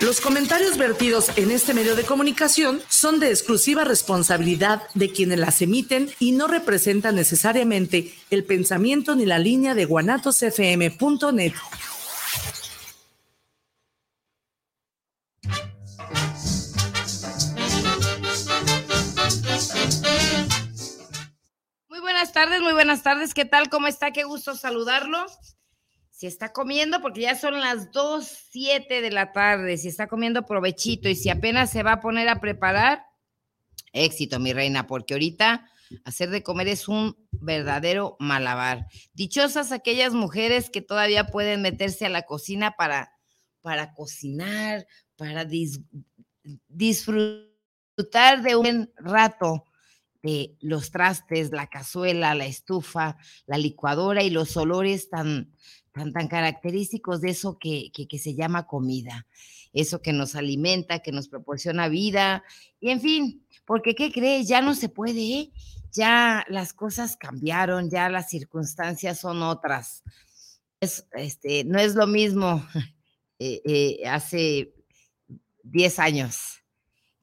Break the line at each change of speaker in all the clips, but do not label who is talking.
los comentarios vertidos en este medio de comunicación son de exclusiva responsabilidad de quienes las emiten y no representan necesariamente el pensamiento ni la línea de guanatosfm.net.
Muy buenas tardes, muy buenas tardes. ¿Qué tal? ¿Cómo está? Qué gusto saludarlo está comiendo, porque ya son las 2, 7 de la tarde, si está comiendo provechito y si apenas se va a poner a preparar, éxito, mi reina, porque ahorita hacer de comer es un verdadero malabar. Dichosas aquellas mujeres que todavía pueden meterse a la cocina para, para cocinar, para disfrutar de un rato de los trastes, la cazuela, la estufa, la licuadora y los olores tan, tan, característicos de eso que, que, se llama comida, eso que nos alimenta, que nos proporciona vida, y en fin, porque ¿qué crees? Ya no se puede, ¿eh? ya las cosas cambiaron, ya las circunstancias son otras. Es, este, no es lo mismo eh, eh, hace 10 años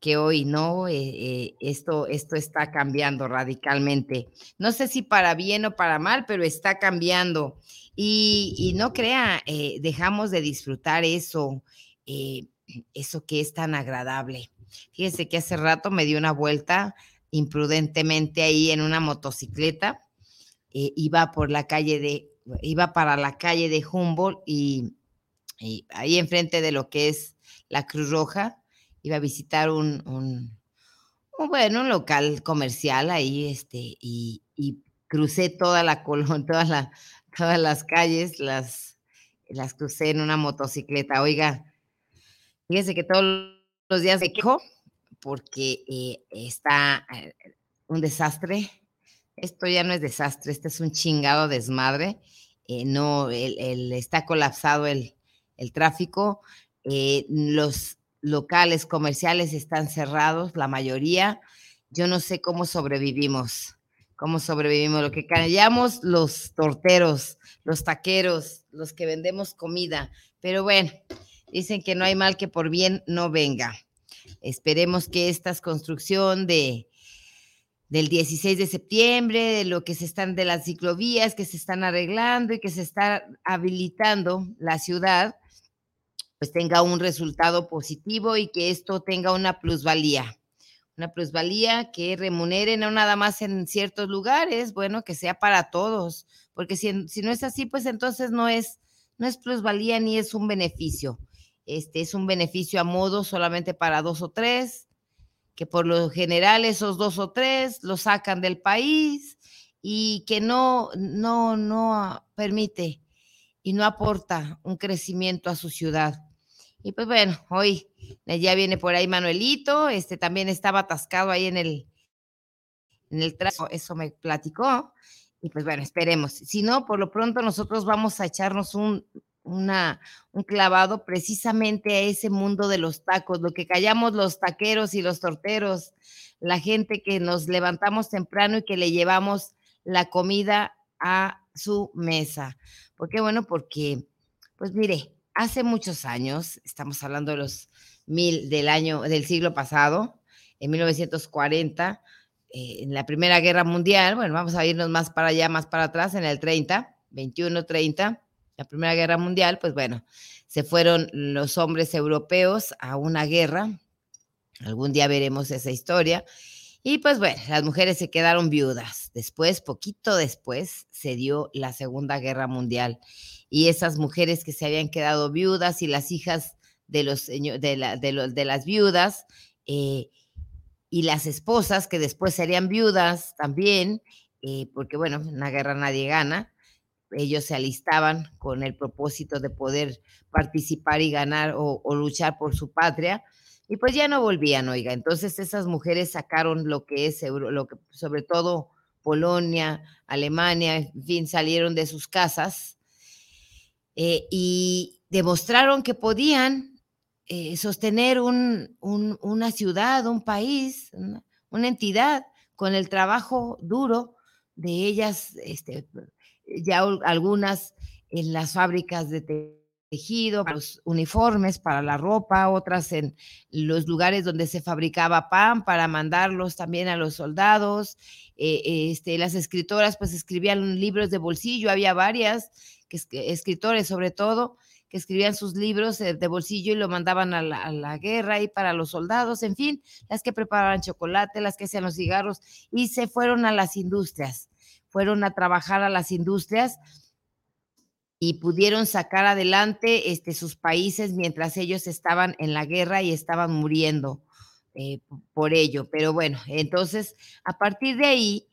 que hoy, ¿no? esto, esto está cambiando radicalmente. No sé si para bien o para mal, pero está cambiando. Y, no crea, eh, dejamos de disfrutar eso, eh, eso que es tan agradable. Fíjese que hace rato me dio una vuelta imprudentemente ahí en una motocicleta. Eh, iba por la calle de, iba para la calle de Humboldt y, ahí enfrente de lo que es la Cruz Roja, iba a visitar un, un, bueno, un local comercial ahí, este, y, y crucé toda la colón, toda la, todas las calles, las, las crucé en una motocicleta. Oiga, fíjese que todos los días me quejo porque eh, está eh, un desastre. Esto ya no es desastre, este es un chingado desmadre. Eh, no, el, está colapsado el, el tráfico. los locales comerciales están cerrados, la mayoría. Yo no sé cómo sobrevivimos cómo sobrevivimos, lo que callamos los torteros, los taqueros, los que vendemos comida. Pero bueno, dicen que no hay mal que por bien no venga. Esperemos que esta construcción de del 16 de septiembre, de lo que se están de las ciclovías que se están arreglando y que se está habilitando la ciudad, pues tenga un resultado positivo y que esto tenga una plusvalía una plusvalía que remunere no nada más en ciertos lugares, bueno, que sea para todos, porque si, si, no es así, pues entonces no es, no es plusvalía ni es un beneficio. Este es un beneficio a modo solamente para dos o tres, que por lo general esos dos o tres lo sacan del país y que no, no, no permite y no aporta un crecimiento a su ciudad. Y pues bueno, hoy eh, ya viene por ahí Manuelito, este también estaba atascado ahí en el, en el trazo, eso me platicó. Y pues bueno, esperemos. Si no, por lo pronto nosotros vamos a echarnos un, una, un clavado precisamente a ese mundo de los tacos, lo que callamos los taqueros y los torteros, la gente que nos levantamos temprano y que le llevamos la comida a su mesa. ¿Por qué? Bueno, porque, pues mire, hace muchos años, estamos hablando de los mil del año del siglo pasado, en 1940, eh, en la Primera Guerra Mundial, bueno, vamos a irnos más para allá, más para atrás, en el 30, 21, 30, la Primera Guerra Mundial, pues bueno, se fueron los hombres europeos a una guerra, algún día veremos esa historia, y pues bueno, las mujeres se quedaron viudas. Después, poquito después, se dio la Segunda Guerra Mundial y esas mujeres que se habían quedado viudas y las hijas de, los, de, de, las viudas eh, y las esposas que después serían viudas también, eh, porque bueno, en una guerra nadie gana, ellos se alistaban con el propósito de poder participar y ganar o, luchar por su patria. Y pues ya no volvían, oiga. Entonces esas mujeres sacaron lo que es, lo que, sobre todo Polonia, Alemania, en fin, salieron de sus casas eh, y demostraron que podían eh, sostener una ciudad, un país, una, una, entidad con el trabajo duro de ellas, este, ya algunas en las fábricas de tejido, los uniformes para la ropa, otras en los lugares donde se fabricaba pan para mandarlos también a los soldados. Eh, este, las escritoras pues escribían libros de bolsillo, había varias que, escritores sobre todo que escribían sus libros eh, de bolsillo y lo mandaban a la, a la, guerra y para los soldados, en fin, las que preparaban chocolate, las que hacían los cigarros y se fueron a las industrias fueron a trabajar a las industrias y pudieron sacar adelante este, sus países mientras ellos estaban en la guerra y estaban muriendo eh, por ello. Pero bueno, entonces a partir de ahí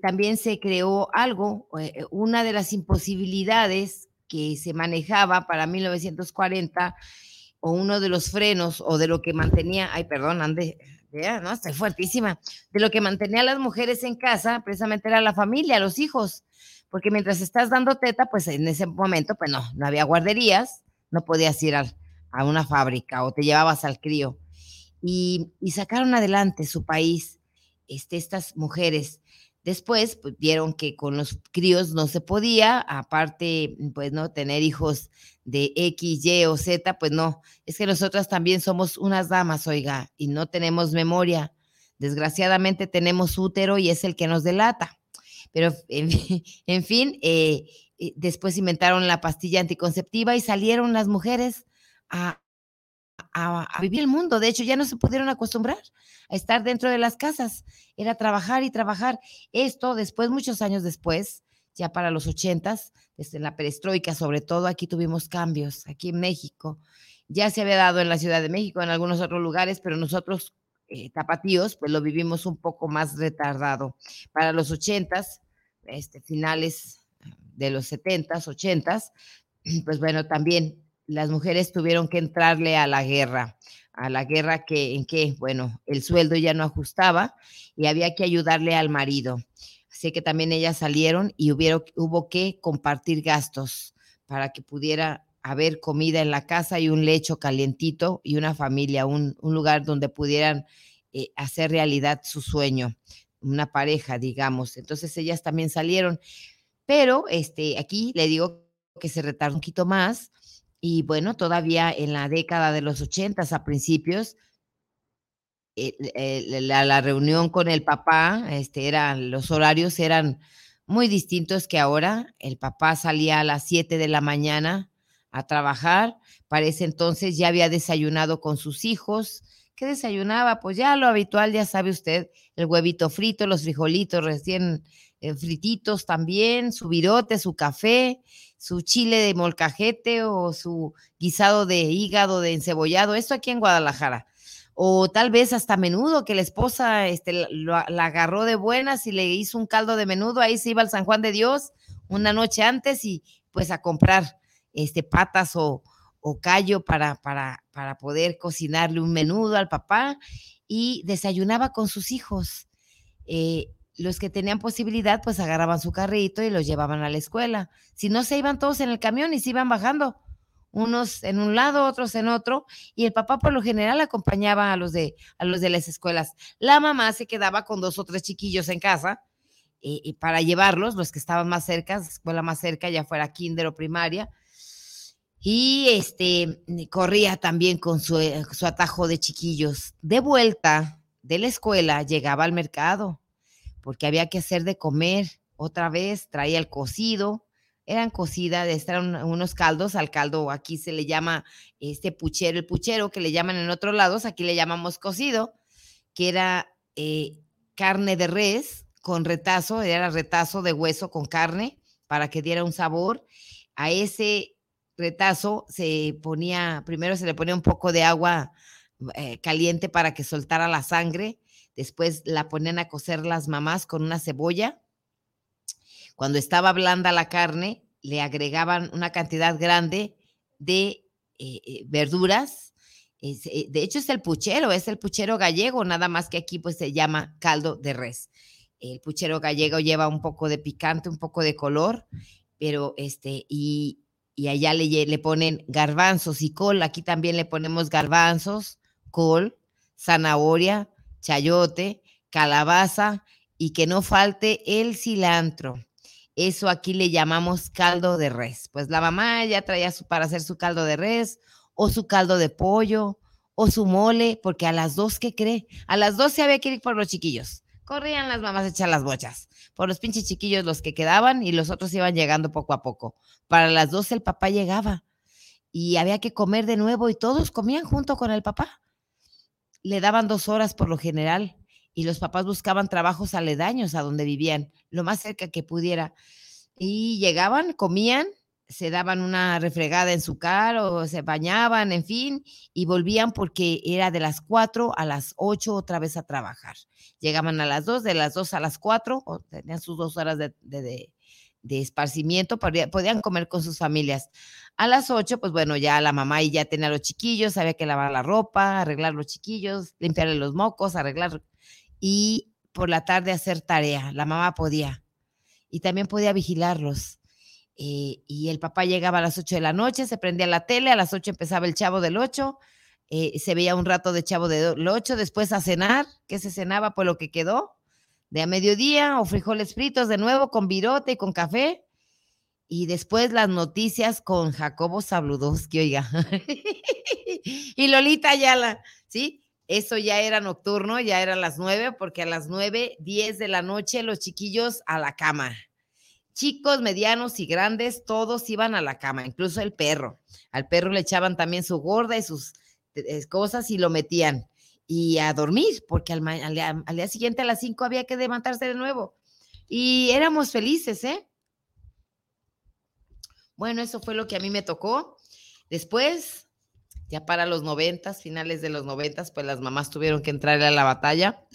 también se creó algo, eh, una de las imposibilidades que se manejaba para 1940 o uno de los frenos o de lo que mantenía, ay, perdón, ande, no, estoy fuertísima. De lo que mantenía a las mujeres en casa, precisamente era la familia, los hijos, porque mientras estás dando teta, pues en ese momento, pues no, no había guarderías, no podías ir a, una fábrica o te llevabas al crío. Y, sacaron adelante su país, este, estas mujeres. Después pues, vieron que con los críos no se podía, aparte, pues no, tener hijos de X, Y o Z, pues no, es que nosotras también somos unas damas, oiga, y no tenemos memoria. Desgraciadamente tenemos útero y es el que nos delata. Pero, en, fin, eh, después inventaron la pastilla anticonceptiva y salieron las mujeres a, a, vivir el mundo. De hecho, ya no se pudieron acostumbrar a estar dentro de las casas. Era trabajar y trabajar. Esto después, muchos años después, ya para los ochentas, desde la perestroika sobre todo, aquí tuvimos cambios, aquí en México. Ya se había dado en la Ciudad de México, en algunos otros lugares, pero nosotros, eh, tapatíos, pues lo vivimos un poco más retardado. Para los ochentas, este, finales de los setentas, ochentas, pues bueno, también las mujeres tuvieron que entrarle a la guerra, a la guerra que en que, bueno, el sueldo ya no ajustaba y había que ayudarle al marido. Así que también ellas salieron y hubo que compartir gastos para que pudiera haber comida en la casa y un lecho calientito y una familia, un, lugar donde pudieran eh, hacer realidad su sueño, una pareja, digamos. Entonces ellas también salieron, pero este, aquí le digo que se retardó un poquito más y bueno, todavía en la década de los ochentas a principios, la, reunión con el papá, este, eran, los horarios eran muy distintos que ahora. El papá salía a las 7 de la mañana a trabajar. Para ese entonces ya había desayunado con sus hijos. ¿Qué desayunaba? Pues ya lo habitual, ya sabe usted, el huevito frito, los frijolitos recién eh, frititos también, su virote, su café, su chile de molcajete o su guisado de hígado de encebollado, esto aquí en Guadalajara. O tal vez hasta menudo, que la esposa este, la agarró de buenas y le hizo un caldo de menudo, ahí se iba al San Juan de Dios una noche antes y pues a comprar este, patas o, o callo para, para, para poder cocinarle un menudo al papá y desayunaba con sus hijos. Eh, los que tenían posibilidad, pues agarraban su carrito y los llevaban a la escuela. Si no, se iban todos en el camión y se iban bajando, unos en un lado, otros en otro, y el papá por lo general acompañaba a los de, a los de las escuelas. La mamá se quedaba con dos o tres chiquillos en casa y para llevarlos, los que estaban más cerca, escuela más cerca, ya fuera kinder o primaria, y este corría también con su, eh, su atajo de chiquillos. De vuelta de la escuela llegaba al mercado porque había que hacer de comer otra vez, traía el cocido, eran cocidas, eran unos caldos, al caldo aquí se le llama este puchero, el puchero que le llaman en otros lados, aquí le llamamos cocido, que era eh, carne de res con retazo, era retazo de hueso con carne para que diera un sabor. A ese se ponía, primero se le ponía un poco de agua eh, caliente para que soltara la sangre, Después la ponían a cocer las mamás con una cebolla. Cuando estaba blanda la carne, le agregaban una cantidad grande de eh, eh, verduras. De hecho, es el puchero, es el puchero gallego, nada más que aquí pues se llama caldo de res. El puchero gallego lleva un poco de picante, un poco de color, pero este, y, y allá le, le ponen garbanzos y col. Aquí también le ponemos garbanzos, col, zanahoria, chayote, calabaza y que no falte el cilantro. Eso aquí le llamamos caldo de res. Pues la mamá ya traía su, para hacer su caldo de res o su caldo de pollo o su mole, porque a las dos, ¿qué cree? A las dos se había que ir por los chiquillos. Corrían las mamás a echar las bochas. Por los pinches chiquillos los que quedaban y los otros iban llegando poco a poco. Para las dos el papá llegaba y había que comer de nuevo y todos comían junto con el papá. Le daban dos horas por lo general y los papás buscaban trabajos aledaños a donde vivían, lo más cerca que pudiera. Y llegaban, comían, se daban una refregada en su cara o se bañaban, en fin, y volvían porque era de las cuatro a las ocho otra vez a trabajar. Llegaban a las dos, de las dos a las cuatro, o tenían sus dos horas de, de, de esparcimiento, podían comer con sus familias. A las ocho, pues bueno, ya la mamá ya tenía los chiquillos, había que lavar la ropa, arreglar los chiquillos, limpiarle los mocos, arreglar y por la tarde hacer tarea. La mamá podía. Y también podía vigilarlos. Eh, y el papá llegaba a las 8 de la noche, se prendía la tele, a las 8 empezaba el chavo del 8, eh, se veía un rato de chavo del 8, después a cenar, que se cenaba por lo que quedó, de a mediodía o frijoles fritos de nuevo con virote y con café. Y después las noticias con Jacobo Sabludowski, oiga. y Lolita Ayala, ¿sí? Eso ya era nocturno, ya eran las nueve, porque a las nueve, diez de la noche los chiquillos a la cama. Chicos, medianos y grandes, todos iban a la cama, incluso el perro. Al perro le echaban también su gorda y sus eh, cosas y lo metían. Y a dormir, porque al, al día siguiente a las cinco había que levantarse de nuevo. Y éramos felices, ¿eh? Bueno, eso fue lo que a mí me tocó. Después, ya para los noventas, finales de los noventas, pues las mamás tuvieron que entrar a la batalla.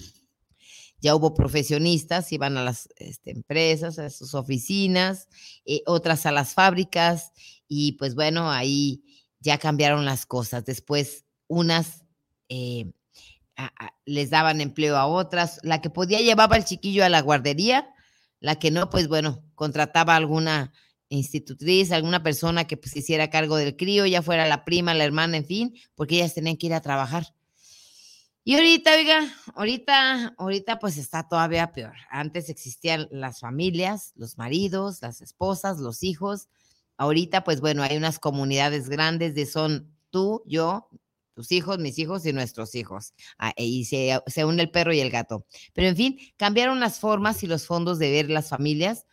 Ya hubo profesionistas, iban a las este, empresas, a sus oficinas, eh, otras a las fábricas, y pues bueno, ahí ya cambiaron las cosas. Después, unas eh, les daban empleo a otras. La que podía llevaba al chiquillo a la guardería, la que no, pues bueno, contrataba alguna institutriz, alguna persona que pues hiciera cargo del crío, ya fuera la prima, la hermana, en fin, porque ellas tenían que ir a trabajar. Y ahorita, oiga, ahorita, ahorita pues está todavía peor. Antes existían las familias, los maridos, las esposas, los hijos. Ahorita, pues bueno, hay unas comunidades grandes de son tú, yo, tus hijos, mis hijos y nuestros hijos. Ah, y se, se une el perro y el gato. Pero en fin, cambiaron las formas y los fondos de ver las familias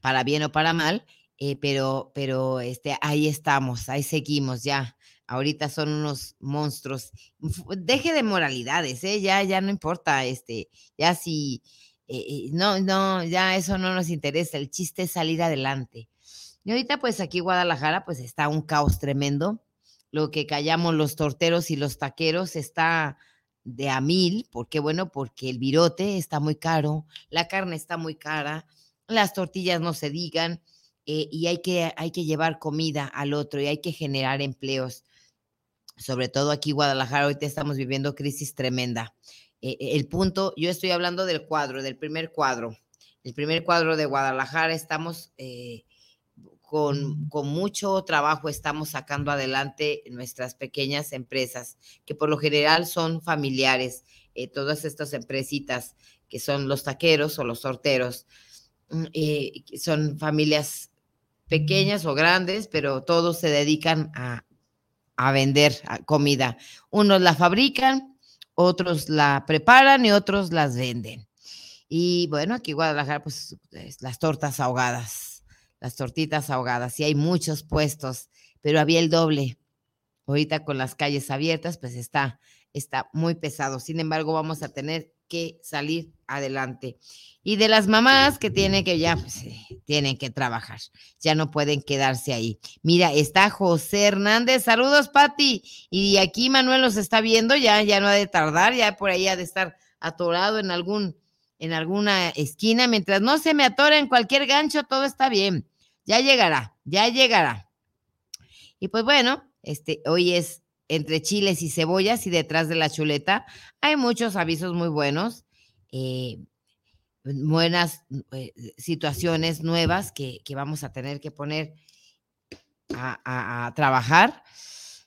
para bien o para mal, eh, pero, pero este, ahí estamos, ahí seguimos ya. Ahorita son unos monstruos. Deje de moralidades, ¿eh? ya, ya no importa, este, ya si, eh, eh, no, no, ya eso no nos interesa. El chiste es salir adelante. Y ahorita, pues aquí Guadalajara, pues está un caos tremendo. Lo que callamos los torteros y los taqueros está de a mil, porque bueno, porque el virote está muy caro, la carne está muy cara, las tortillas no se digan, eh, y hay que, hay que llevar comida al otro y hay que generar empleos. Sobre todo aquí en Guadalajara, ahorita estamos viviendo crisis tremenda. Eh, eh, el punto, yo estoy hablando del cuadro, del primer cuadro. El primer cuadro de Guadalajara, estamos con, con, mucho trabajo, estamos sacando adelante nuestras pequeñas empresas, que por lo general son familiares, todas estas empresitas que son los taqueros o los sorteros Mm, eh, son familias pequeñas o grandes, pero todos se dedican a, vender comida. Unos la fabrican, otros la preparan y otros las venden. Y bueno, aquí Guadalajara, pues las tortas ahogadas, las tortitas ahogadas, y hay muchos puestos, pero había el doble. Ahorita con las calles abiertas, pues está, está muy pesado. Sin embargo, vamos a tener que salir adelante. Y de las mamás que tienen que ya, pues, eh, tienen que trabajar, ya no pueden quedarse ahí. Mira, está José Hernández, saludos Pati. Y aquí Manuel los está viendo, ya, ya no ha de tardar, ya por ahí ha de estar atorado en algún, en alguna esquina. Mientras no se me atore en cualquier gancho, todo está bien. Ya llegará, ya llegará. Y pues bueno, este, hoy es entre chiles y cebollas y detrás de la chuleta hay muchos avisos muy buenos, eh, buenas eh, situaciones nuevas que, vamos a tener que poner a, trabajar.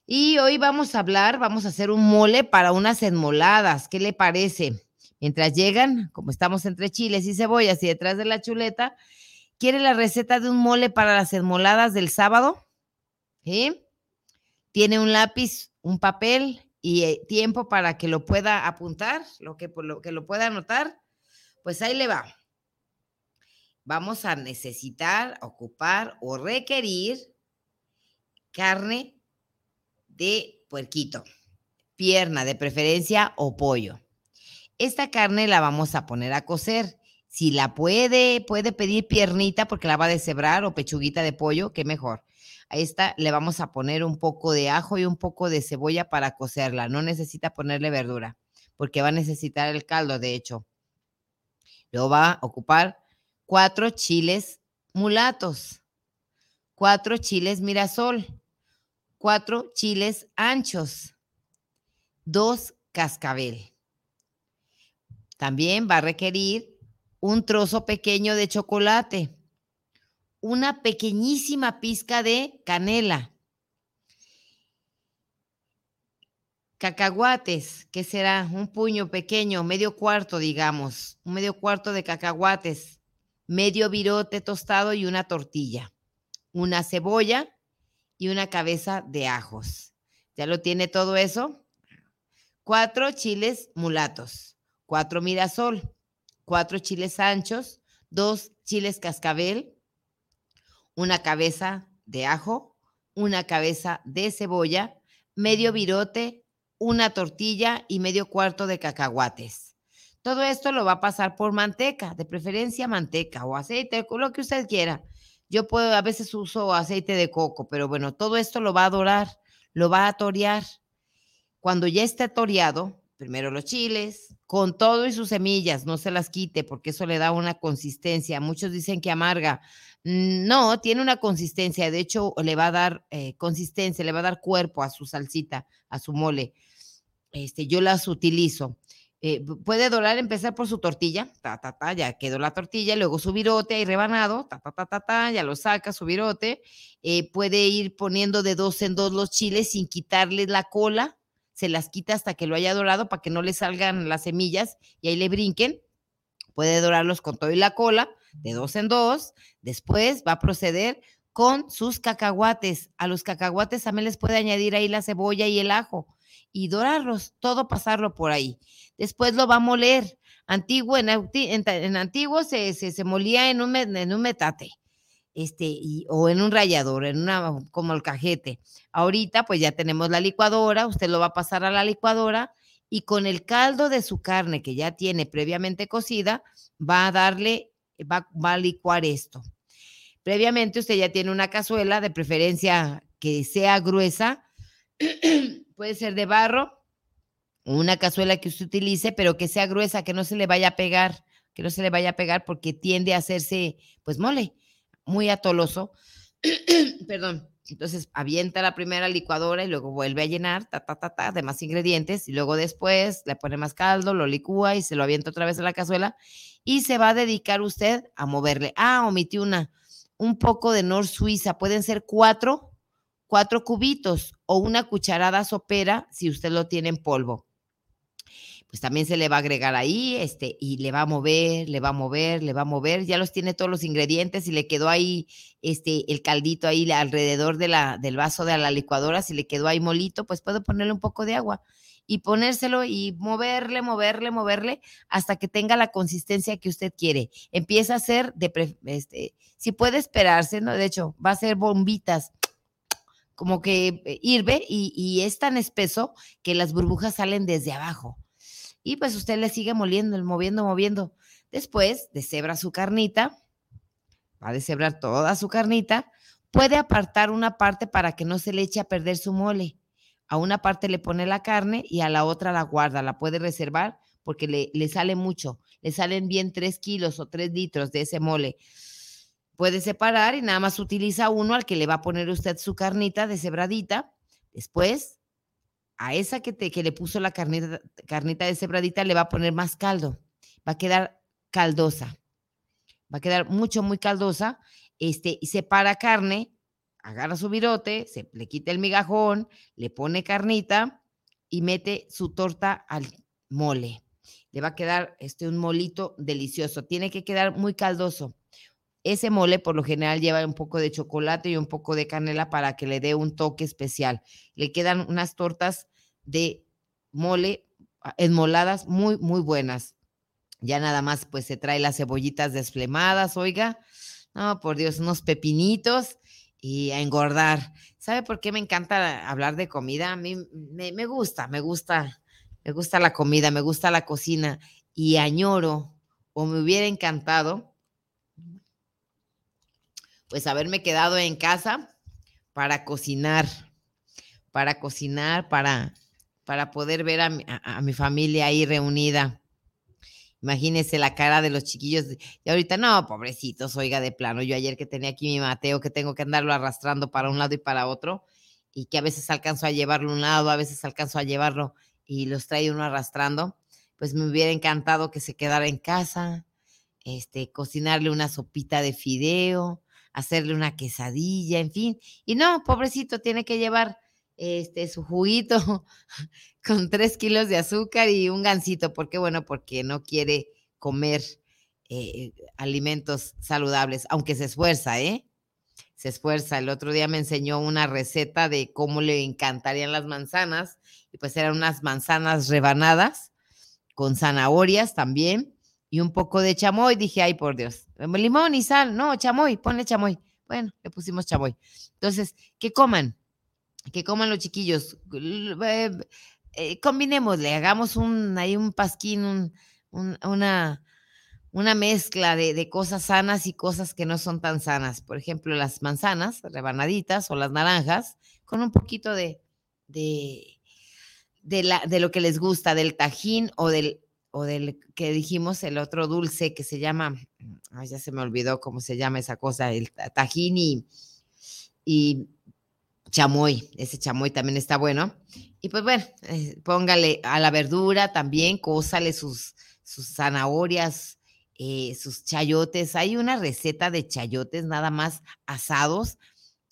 Y hoy vamos a hablar, vamos a hacer un mole para unas enmoladas. ¿Qué le parece? Mientras llegan, como estamos entre chiles y cebollas y detrás de la chuleta, ¿quiere la receta de un mole para las enmoladas del sábado? ¿Sí? Tiene un lápiz, un papel y eh, tiempo para que lo pueda apuntar, lo que, lo que lo pueda anotar. Pues ahí le va. Vamos a necesitar, ocupar o requerir carne de puerquito, pierna de preferencia o pollo. Esta carne la vamos a poner a cocer. Si la puede, puede pedir piernita porque la va a deshebrar o pechuguita de pollo, qué mejor. A esta le vamos a poner un poco de ajo y un poco de cebolla para cocerla. No necesita ponerle verdura porque va a necesitar el caldo, de hecho. Luego va a ocupar cuatro chiles mulatos, cuatro chiles mirasol, cuatro chiles anchos, dos cascabel también va a requerir un trozo pequeño de chocolate, una pequeñísima pizca de canela, cacahuates, que será un puño pequeño, medio cuarto, digamos, un medio cuarto de cacahuates, medio virote tostado y una tortilla, una cebolla y una cabeza de ajos. ¿Ya lo tiene todo eso? Cuatro chiles mulatos cuatro mirasol, cuatro chiles anchos, dos chiles cascabel, una cabeza de ajo, una cabeza de cebolla, medio virote, una tortilla y medio cuarto de cacahuates. Todo esto lo va a pasar por manteca, de preferencia manteca o aceite, lo que usted quiera. Yo puedo, a veces uso aceite de coco, pero bueno, todo esto lo va a dorar, lo va a torear. Cuando ya esté toreado, primero los chiles, con todo y sus semillas, no se las quite porque eso le da una consistencia. Muchos dicen que amarga. Mm, no, tiene una consistencia, de hecho le va a dar eh, consistencia, le va a dar cuerpo a su salsita, a su mole. Este, yo las utilizo. Eh, puede dorar, empezar por su tortilla, ta, ta, ta, ya quedó la tortilla, luego su virote ahí rebanado, ta, ta, ta, ta, ta, ya lo saca su virote. Eh, puede ir poniendo de dos en dos los chiles sin quitarle la cola, se las quita hasta que lo haya dorado para que no le salgan las semillas y ahí le brinquen. Puede dorarlos con todo y la cola, de dos en dos. Después va a proceder con sus cacahuates. A los cacahuates también les puede añadir ahí la cebolla y el ajo y dorarlos, todo pasarlo por ahí. Después lo va a moler. Antiguo, en, antiguo se, se, molía en un, en un metate este, o en un rallador, en una, como el cajete. Ahorita pues ya tenemos la licuadora, usted lo va a pasar a la licuadora y con el caldo de su carne que ya tiene previamente cocida, va a darle, va, va a licuar esto. Previamente usted ya tiene una cazuela, de preferencia que sea gruesa, puede ser de barro, una cazuela que usted utilice, pero que sea gruesa, que no se le vaya a pegar, que no se le vaya a pegar porque tiende a hacerse, pues mole muy atoloso. Perdón. Entonces avienta la primera licuadora y luego vuelve a llenar, ta, ta, ta, ta, de más ingredientes. Y luego después le pone más caldo, lo licúa y se lo avienta otra vez a la cazuela. Y se va a dedicar usted a moverle. Ah, omití una. Un poco de Nor Suiza. Pueden ser cuatro, cuatro cubitos o una cucharada sopera si usted lo tiene en polvo pues también se le va a agregar ahí, este, y le va a mover, le va a mover, le va a mover, ya los tiene todos los ingredientes y le quedó ahí, este, el caldito ahí alrededor de la, del vaso de la licuadora, si le quedó ahí molito, pues puedo ponerle un poco de agua y ponérselo y moverle, moverle, moverle hasta que tenga la consistencia que usted quiere. Empieza a ser de, este, si puede esperarse, ¿no? De hecho, va a ser bombitas como que eh, hirve y, y es tan espeso que las burbujas salen desde abajo y pues usted le sigue moliendo, moviendo, moviendo. Después deshebra su carnita, va a deshebrar toda su carnita, puede apartar una parte para que no se le eche a perder su mole. A una parte le pone la carne y a la otra la guarda, la puede reservar porque le, le sale mucho, le salen bien tres kilos o tres litros de ese mole. puede separar y nada más utiliza uno al que le va a poner usted su carnita cebradita. Después, a esa que, te, que le puso la carnita, carnita cebradita le va a poner más caldo. Va a quedar caldosa. Va a quedar mucho, muy caldosa. Este, y separa carne, agarra su virote, se, le quita el migajón, le pone carnita y mete su torta al mole. Le va a quedar este, un molito delicioso. Tiene que quedar muy caldoso. Ese mole por lo general lleva un poco de chocolate y un poco de canela para que le dé un toque especial. Le quedan unas tortas de mole ah, enmoladas muy, muy buenas. Ya nada más pues se trae las cebollitas desflemadas, oiga. No, por Dios, unos pepinitos y a engordar. ¿Sabe por qué me encanta hablar de comida? A mí me, me gusta, me gusta, me gusta la comida, me gusta la cocina y añoro o me hubiera encantado pues haberme quedado en casa para cocinar, para cocinar, para, para poder ver a mi, familia ahí reunida. Imagínese la cara de los chiquillos. Y ahorita, no, pobrecitos, oiga, de plano. Yo ayer que tenía aquí mi Mateo, que tengo que andarlo arrastrando para un lado y para otro, y que a veces alcanzo a llevarlo a un lado, a veces alcanzo a llevarlo y los trae uno arrastrando, pues me hubiera encantado que se quedara en casa, este, cocinarle una sopita de fideo, hacerle una quesadilla, en fin. Y no, pobrecito, tiene que llevar este, su juguito con tres kilos de azúcar y un gansito. ¿Por qué? Bueno, porque no quiere comer eh, alimentos saludables, aunque se esfuerza, ¿eh? Se esfuerza. El otro día me enseñó una receta de cómo le encantarían las manzanas, y pues eran unas manzanas rebanadas con zanahorias también y un poco de chamoy. Dije, ay, por Dios, limón y sal. No, chamoy, ponle chamoy. Bueno, le pusimos chamoy. Entonces, que coman, que coman los chiquillos. Eh, eh, combinémosle, hagamos un, un pasquín, una, una mezcla de, cosas sanas y cosas que no son tan sanas. Por ejemplo, las manzanas rebanaditas o las naranjas con un poquito de, de, de, la, de lo que les gusta, del tajín o del o del que dijimos, el otro dulce que se llama, ay, ya se me olvidó cómo se llama esa cosa, el tajín y, chamoy, ese chamoy también está bueno. Y pues bueno, eh, póngale a la verdura también, cósale sus, sus zanahorias, eh, sus chayotes. Hay una receta de chayotes nada más asados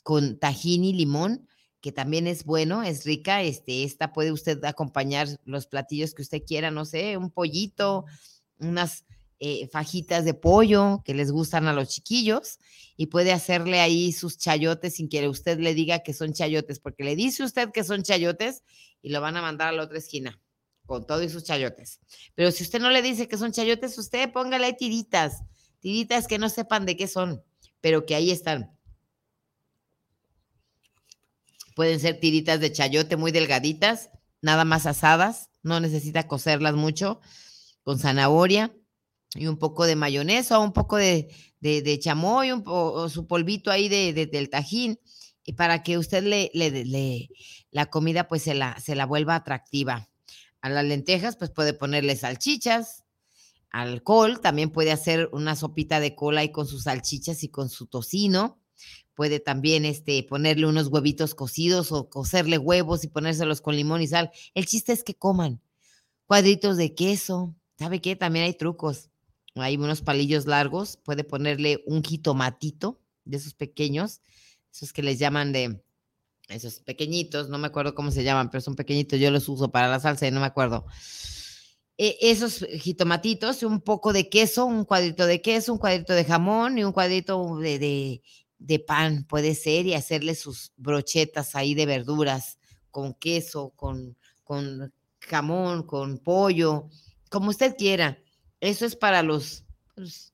con tajín y limón que también es bueno, es rica. Este, esta puede usted acompañar los platillos que usted quiera, no sé, un pollito, unas eh, fajitas de pollo que les gustan a los chiquillos y puede hacerle ahí sus chayotes sin que usted le diga que son chayotes, porque le dice usted que son chayotes y lo van a mandar a la otra esquina con todo y sus chayotes. Pero si usted no le dice que son chayotes, usted póngale ahí tiritas, tiritas que no sepan de qué son, pero que ahí están. Pueden ser tiritas de chayote muy delgaditas, nada más asadas, no necesita cocerlas mucho, con zanahoria y un poco de mayonesa o un poco de, de, chamoy o su polvito ahí de, del tajín, y para que usted le, le, la comida pues se la, se la vuelva atractiva. A las lentejas pues puede ponerle salchichas, alcohol, también puede hacer una sopita de cola y con sus salchichas y con su tocino puede también este, ponerle unos huevitos cocidos o cocerle huevos y ponérselos con limón y sal. El chiste es que coman cuadritos de queso. ¿Sabe qué? También hay trucos. Hay unos palillos largos, puede ponerle un jitomatito de esos pequeños, esos que les llaman de, esos pequeñitos, no me acuerdo cómo se llaman, pero son pequeñitos, yo los uso para la salsa y no me acuerdo. E, esos jitomatitos, un poco de queso, un cuadrito de queso, un cuadrito de jamón y un cuadrito de, de pan, puede ser, y hacerle sus brochetas ahí de verduras con queso, con, con jamón, con pollo, como usted quiera. Eso es para los, pues,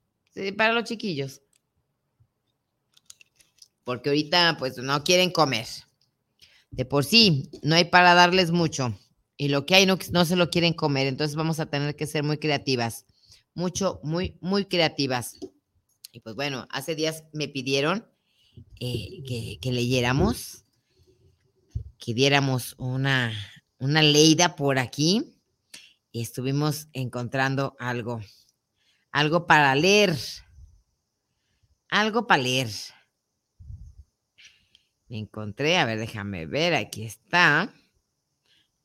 para los chiquillos. Porque ahorita pues no quieren comer. De por sí, no hay para darles mucho. Y lo que hay no, no se lo quieren comer. Entonces vamos a tener que ser muy creativas. Mucho, muy, muy creativas. Y pues bueno, hace días me pidieron eh, que, leyéramos, que diéramos una, una por aquí y estuvimos encontrando algo, algo para leer. algo para leer. Me encontré, a ver, déjame ver, aquí está.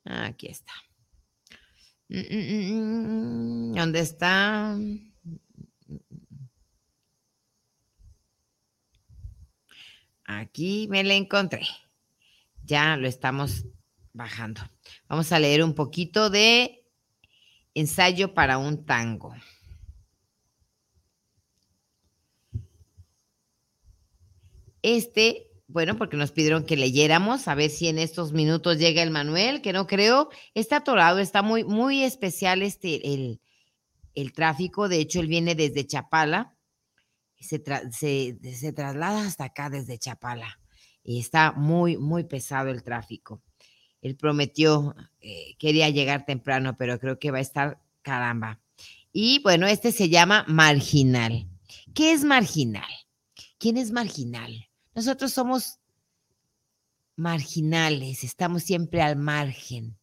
Aquí está. Mm, mm, mm, ¿Dónde está? Aquí me la encontré. Ya lo estamos bajando. Vamos a leer un poquito de ensayo para un tango. Este, bueno, porque nos pidieron que leyéramos, a ver si en estos minutos llega el Manuel, que no creo, está atorado, está muy, muy especial este, el, el tráfico, de hecho él viene desde Chapala, se, se, traslada hasta acá desde Chapala y está muy, muy pesado el tráfico. Él prometió, eh, quería llegar temprano, pero creo que va a estar caramba. Y bueno, este se llama marginal. ¿Qué es marginal? ¿Quién es marginal? Nosotros somos marginales, estamos siempre al margen.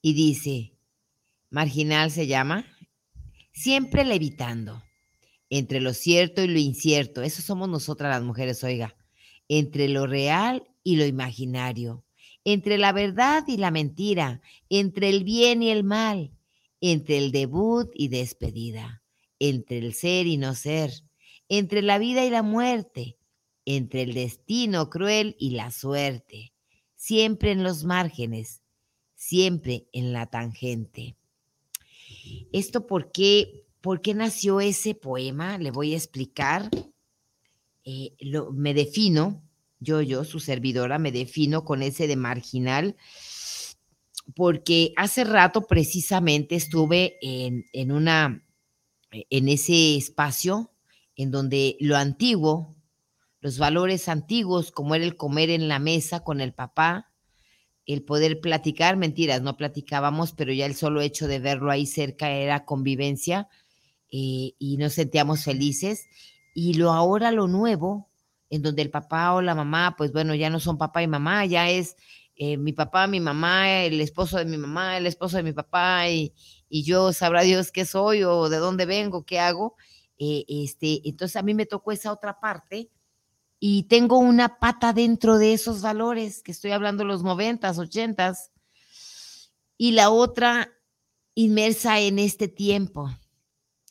Y dice, marginal se llama, siempre levitando, entre lo cierto y lo incierto. Eso somos nosotras las mujeres, oiga, entre lo real y lo imaginario, entre la verdad y la mentira, entre el bien y el mal, entre el debut y despedida, entre el ser y no ser entre la vida y la muerte, entre el destino cruel y la suerte, siempre en los márgenes, siempre en la tangente. ¿Esto por qué, por qué nació ese poema? Le voy a explicar. Eh, me defino, yo, yo, su servidora, me defino con ese de marginal, porque hace rato precisamente estuve en, en una, en ese espacio en donde lo antiguo, los valores antiguos, como era el comer en la mesa con el papá, el poder platicar, mentiras, no platicábamos, pero ya el solo hecho de verlo ahí cerca era convivencia eh, y nos sentíamos felices. Y lo ahora lo nuevo, en donde el papá o la mamá, pues bueno, ya no son papá y mamá, ya es eh, mi papá, mi mamá, el esposo de mi mamá, el esposo de mi papá, y, y yo sabrá Dios qué soy o de dónde vengo, qué hago. Eh, este, entonces a mí me tocó esa otra parte y tengo una pata dentro de esos valores, que estoy hablando los noventas, ochentas, y la otra inmersa en este tiempo,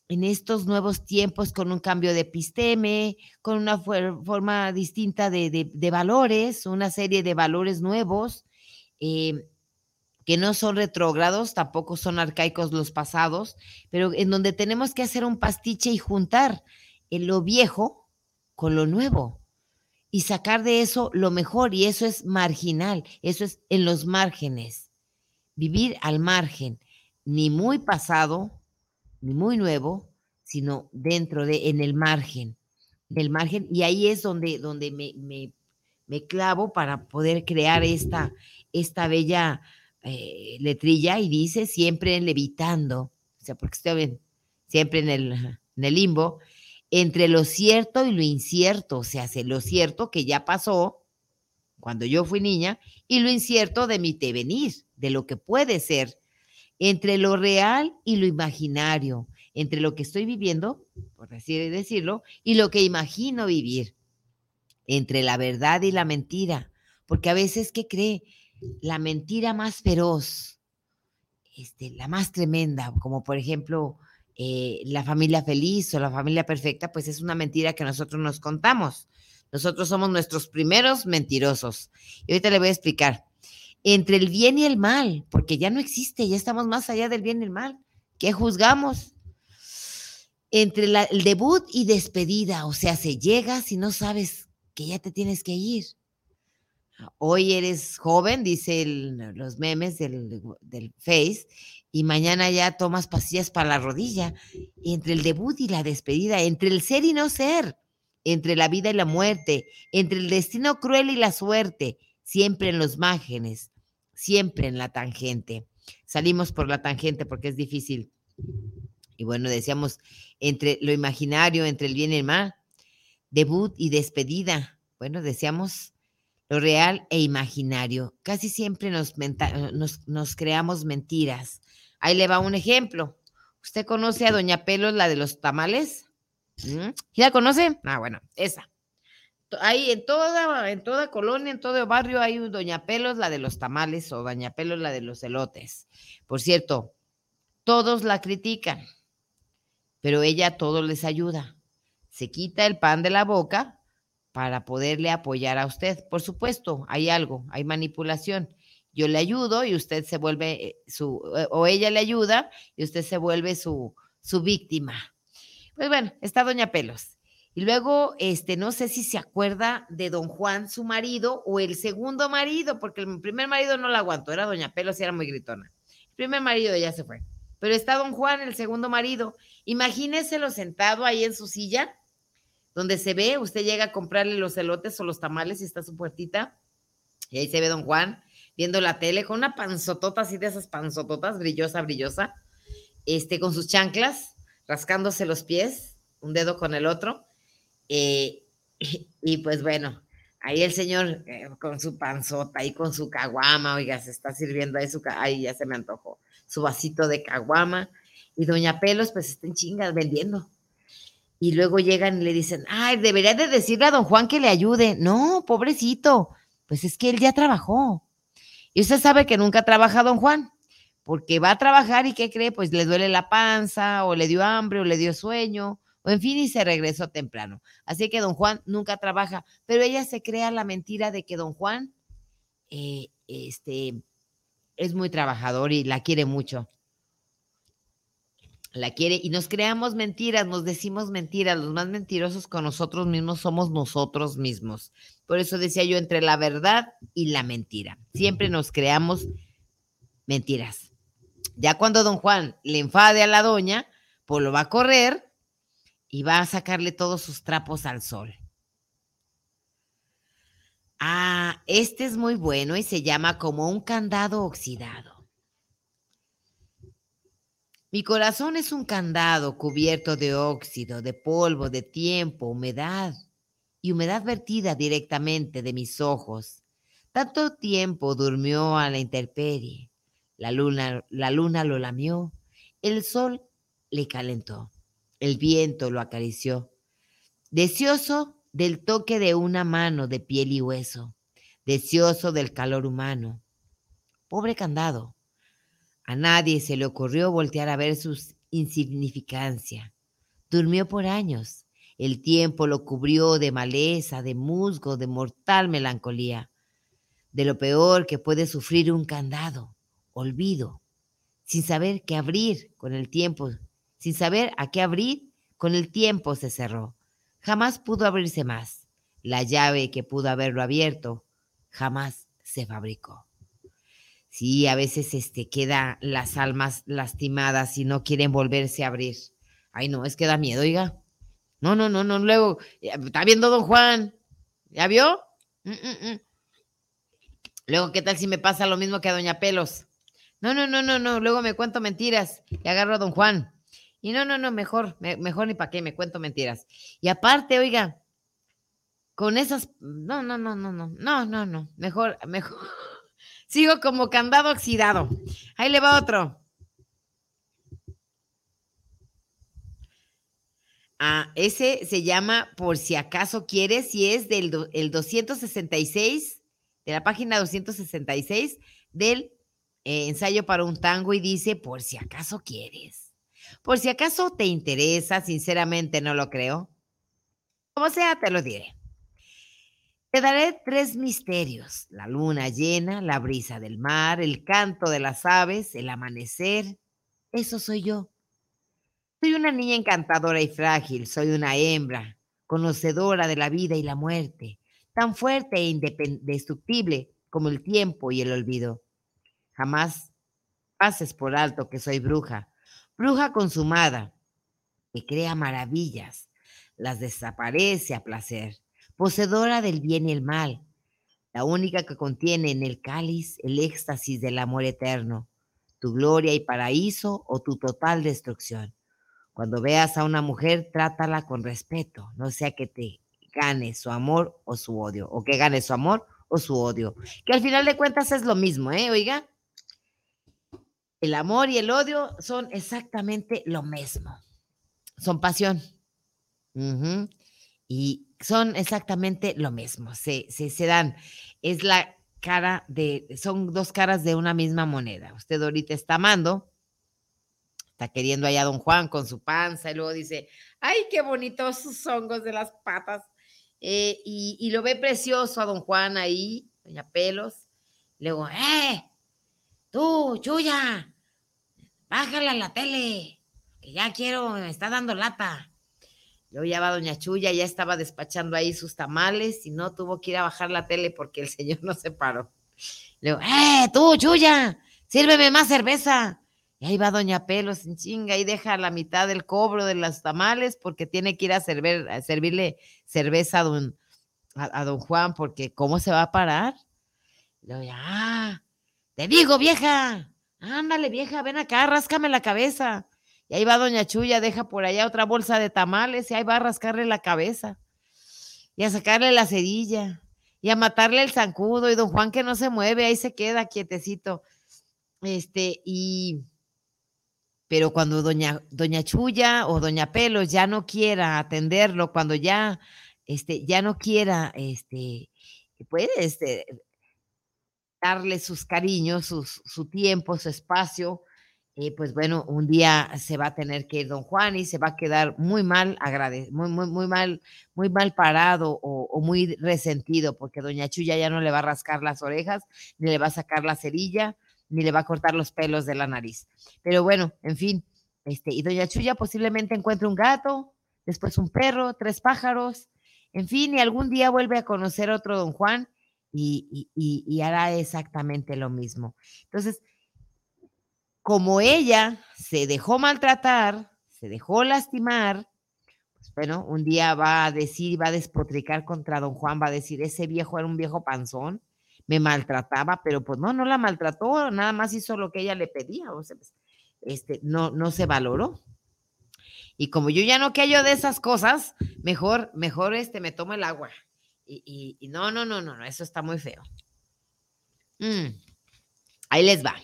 en estos nuevos tiempos con un cambio de episteme, con una forma distinta de, valores, una serie de valores nuevos. Eh, que no son retrógrados, tampoco son arcaicos los pasados, pero en donde tenemos que hacer un pastiche y juntar lo viejo con lo nuevo y sacar de eso lo mejor, y eso es marginal, eso es en los márgenes, vivir al margen, ni muy pasado, ni muy nuevo, sino dentro de, en el margen, del margen, y ahí es donde, donde me, me, me clavo para poder crear esta, esta bella eh, letrilla y dice siempre levitando, o sea, porque estoy siempre en el, en el limbo, entre lo cierto y lo incierto, o sea, lo cierto que ya pasó cuando yo fui niña y lo incierto de mi devenir, de lo que puede ser, entre lo real y lo imaginario, entre lo que estoy viviendo, por así decirlo, y lo que imagino vivir, entre la verdad y la mentira, porque a veces, ¿qué cree? la mentira más feroz, este, la más tremenda, como por ejemplo eh, la familia feliz o la familia perfecta, pues es una mentira que nosotros nos contamos. Nosotros somos nuestros primeros mentirosos. Y ahorita le voy a explicar. Entre el bien y el mal, porque ya no existe, ya estamos más allá del bien y el mal. ¿Qué juzgamos? Entre el debut y despedida, o sea, se llega si no sabes que ya te tienes que ir. Hoy eres joven, dice los memes del, del, Face, y mañana ya tomas pastillas para la rodilla. Entre el debut y la despedida, entre el ser y no ser, entre la vida y la muerte, entre el destino cruel y la suerte, siempre en los márgenes, siempre en la tangente. Salimos por la tangente porque es difícil. Y bueno, decíamos, entre lo imaginario, entre el bien y el mal, debut y despedida. Bueno, decíamos lo real e imaginario. Casi siempre nos, nos, creamos mentiras. Ahí le va un ejemplo. ¿Usted conoce a Doña Pelos, la de los tamales? ¿Mm? ¿Ya la conoce? Ah, bueno, esa. Ahí en toda, en toda colonia, en todo barrio hay un Doña Pelos, la de los tamales, o Doña Pelos, la de los elotes. Por cierto, todos la critican, pero ella a todos les ayuda. Se quita el pan de la boca para poderle apoyar a usted. Por supuesto, hay algo, hay manipulación. Yo le ayudo y usted se vuelve eh, su, eh, o ella le ayuda y usted se vuelve su, su víctima. Pues bueno, está Doña Pelos. Y luego, este, no sé si se acuerda de don Juan, su marido, o el segundo marido, porque el primer marido no la aguantó, era Doña Pelos y era muy gritona. El primer marido ya se fue. Pero está don Juan, el segundo marido. Imagíneselo sentado ahí en su silla, donde se ve, usted llega a comprarle los elotes o los tamales y está su puertita, y ahí se ve don Juan viendo la tele con una panzotota así de esas panzototas, brillosa, brillosa, este, con sus chanclas, rascándose los pies, un dedo con el otro, eh, y, pues bueno, ahí el señor eh, con su panzota y con su caguama, oiga, se está sirviendo ahí su, ahí ya se me antojó, su vasito de caguama, y doña Pelos pues está en chingas vendiendo. Y luego llegan y le dicen, ay, debería de decirle a don Juan que le ayude. No, pobrecito, pues es que él ya trabajó. Y usted sabe que nunca trabaja don Juan, porque va a trabajar y ¿qué cree? Pues le duele la panza, o le dio hambre, o le dio sueño, o en fin, y se regresó temprano. Así que don Juan nunca trabaja, pero ella se crea la mentira de que don Juan eh, este, es muy trabajador y la quiere mucho. La quiere y nos creamos mentiras, nos decimos mentiras. Los más mentirosos con nosotros mismos somos nosotros mismos. Por eso decía yo entre la verdad y la mentira. Siempre nos creamos mentiras. Ya cuando don Juan le enfade a la doña, pues lo va a correr y va a sacarle todos sus trapos al sol. Ah, este es muy bueno y se llama como un candado oxidado. Mi corazón es un candado cubierto de óxido, de polvo, de tiempo, humedad y humedad vertida directamente de mis ojos. Tanto tiempo durmió a la intemperie. La luna, la luna lo lamió, el sol le calentó. El viento lo acarició, deseoso del toque de una mano de piel y hueso, deseoso del calor humano. Pobre candado. A nadie se le ocurrió voltear a ver su insignificancia. Durmió por años. El tiempo lo cubrió de maleza, de musgo, de mortal melancolía, de lo peor que puede sufrir un candado, olvido, sin saber qué abrir con el tiempo sin saber a qué abrir, con el tiempo se cerró. Jamás pudo abrirse más. La llave que pudo haberlo abierto jamás se fabricó. Sí, a veces este, queda las almas lastimadas y no quieren volverse a abrir. Ay, no, es que da miedo, oiga. No, no, no, no, luego, está viendo don Juan. ¿Ya vio? Mm, mm, mm. Luego, ¿qué tal si me pasa lo mismo que a doña Pelos? No, no, no, no, no, luego me cuento mentiras y agarro a don Juan. Y no, no, no, mejor, mejor ni para qué, me cuento mentiras. Y aparte, oiga, con esas, no, no, no, no, no, no, no, no, mejor, mejor, sigo como candado oxidado. Ahí le va otro. Ah, ese se llama Por si acaso quieres y es del el 266, de la página 266 del eh, ensayo para un tango y dice Por si acaso quieres. Por si acaso te interesa, sinceramente no lo creo. Como sea, te lo diré. Te daré tres misterios, la luna llena, la brisa del mar, el canto de las aves, el amanecer. Eso soy yo. Soy una niña encantadora y frágil, soy una hembra, conocedora de la vida y la muerte, tan fuerte e indestructible como el tiempo y el olvido. Jamás pases por alto que soy bruja, bruja consumada, que crea maravillas, las desaparece a placer, poseedora del bien y el mal, la única que contiene en el cáliz el éxtasis del amor eterno, tu gloria y paraíso o tu total destrucción. Cuando veas a una mujer, trátala con respeto, no sea que te gane su amor o su odio, o que gane su amor o su odio, que al final de cuentas es lo mismo, ¿eh? Oiga, el amor y el odio son exactamente lo mismo. Son pasión. Y son exactamente lo mismo, se, se, dan. Es la cara de, son dos caras de una misma moneda. Usted ahorita está amando, está queriendo allá a don Juan con su panza y luego dice, ay, qué bonitos sus hongos de las patas. Eh, y, lo ve precioso a don Juan ahí, doña Pelos. Luego, ¡eh! Tú, Chuya, bájala la tele, que ya quiero, me está dando lata. Luego ya va doña Chuya, ya estaba despachando ahí sus tamales y no tuvo que ir a bajar la tele porque el señor no se paró. Luego, ¡eh, tú, Chuya! Sírveme más cerveza. Y ahí va doña Pelos en chinga y deja la mitad del cobro de los tamales porque tiene que ir a, servirle cerveza a don, a, don Juan porque ¿cómo se va a parar? Luego, ah, te digo, vieja, ándale, vieja, ven acá, ráscame la cabeza. Y ahí va doña Chuya, deja por allá otra bolsa de tamales y ahí va a rascarle la cabeza y a sacarle la cerilla y a matarle el zancudo y don Juan que no se mueve, ahí se queda quietecito. Este, y pero cuando doña, doña Chuya o doña Pelos ya no quiera atenderlo, cuando ya, este, ya no quiera, este, puede, este, darle sus cariños, su tiempo, su espacio, y pues bueno, un día se va a tener que ir don Juan y se va a quedar muy mal, muy, muy, muy mal, muy mal parado o, muy resentido, porque doña Chuya ya no le va a rascar las orejas, ni le va a sacar la cerilla, ni le va a cortar los pelos de la nariz. Pero bueno, en fin, este, y doña Chuya posiblemente encuentre un gato, después un perro, tres pájaros, en fin, y algún día vuelve a conocer otro don Juan y, hará exactamente lo mismo. Entonces, como ella se dejó maltratar, se dejó lastimar, pues bueno, un día va a decir, va a despotricar contra don Juan, va a decir, ese viejo era un viejo panzón, me maltrataba, pero pues no, no la maltrató, nada más hizo lo que ella le pedía, o sea, pues, este, no, no se valoró. Y como yo ya no callo de esas cosas, mejor, mejor este, me tomo el agua. Y, no, no, no, no, no, eso está muy feo. Mm, ahí les va.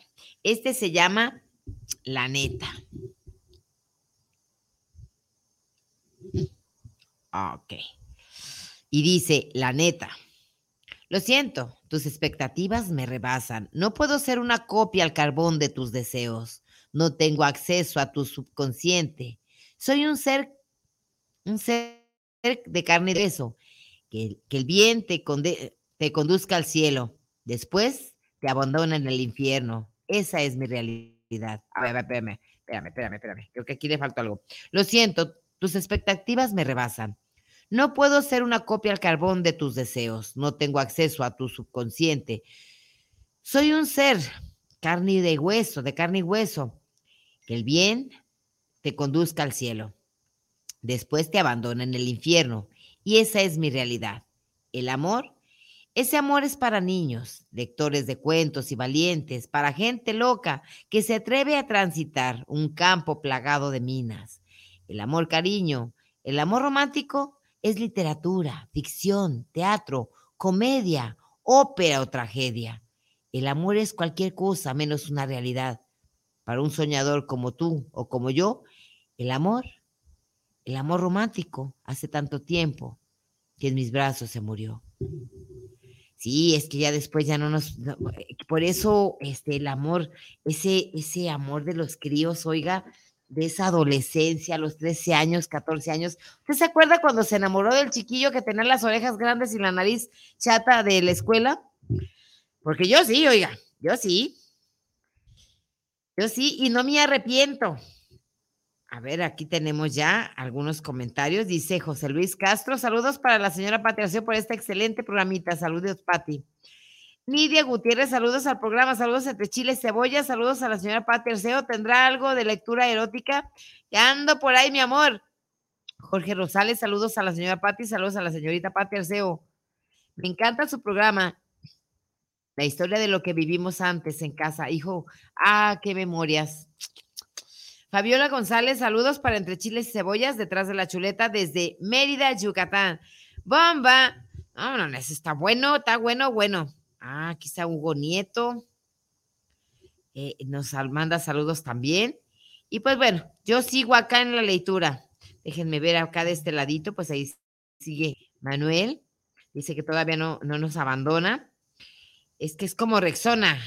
Este se llama La Neta. Ok. Y dice, la neta, lo siento, tus expectativas me rebasan. No puedo ser una copia al carbón de tus deseos. No tengo acceso a tu subconsciente. Soy un ser, un ser de carne y hueso. Que, el bien te, conduzca al cielo. Después te abandona en el infierno. Esa es mi realidad. A ver, espérame, espérame, espérame, espérame. Creo que aquí le faltó algo. Lo siento, tus expectativas me rebasan. No puedo ser una copia al carbón de tus deseos. No tengo acceso a tu subconsciente. Soy un ser, carne y de hueso, de carne y hueso. Que el bien te conduzca al cielo. Después te abandona en el infierno. Y esa es mi realidad. El amor ese amor es para niños, lectores de cuentos y valientes, para gente loca que se atreve a transitar un campo plagado de minas. El amor cariño, el amor romántico es literatura, ficción, teatro, comedia, ópera o tragedia. El amor es cualquier cosa menos una realidad. Para un soñador como tú o como yo, el amor, el amor romántico, hace tanto tiempo que en mis brazos se murió. Sí, es que ya después ya no nos, eh, por eso este el amor, ese ese amor de los críos, oiga, de esa adolescencia, a los 13 años, 14 años. ¿Usted se acuerda cuando se enamoró del chiquillo que tenía las orejas grandes y la nariz chata de la escuela? Porque yo sí, oiga, yo sí. Yo sí, y no me arrepiento. A ver, aquí tenemos ya algunos comentarios. Dice José Luis Castro, saludos para la señora Pati por esta excelente programita. Saludos, Pati. Nidia Gutiérrez, saludos al programa, saludos entre Chile y Cebolla, saludos a la señora Pati ¿Tendrá algo de lectura erótica? Ya ando por ahí, mi amor. Jorge Rosales, saludos a la señora Pati, saludos a la señorita Pati Me encanta su programa. La historia de lo que vivimos antes en casa. Hijo, ah, qué memorias. Fabiola González, saludos para Entre Chiles y Cebollas, detrás de la chuleta, desde Mérida, Yucatán. ¡Bomba! No, no, está bueno, está bueno, bueno. Ah, aquí está Hugo Nieto. Eh, nos manda saludos también. Y pues bueno, yo sigo acá en la lectura. Déjenme ver acá de este ladito, pues ahí sigue Manuel. Dice que todavía no, no nos abandona. Es que es como Rexona.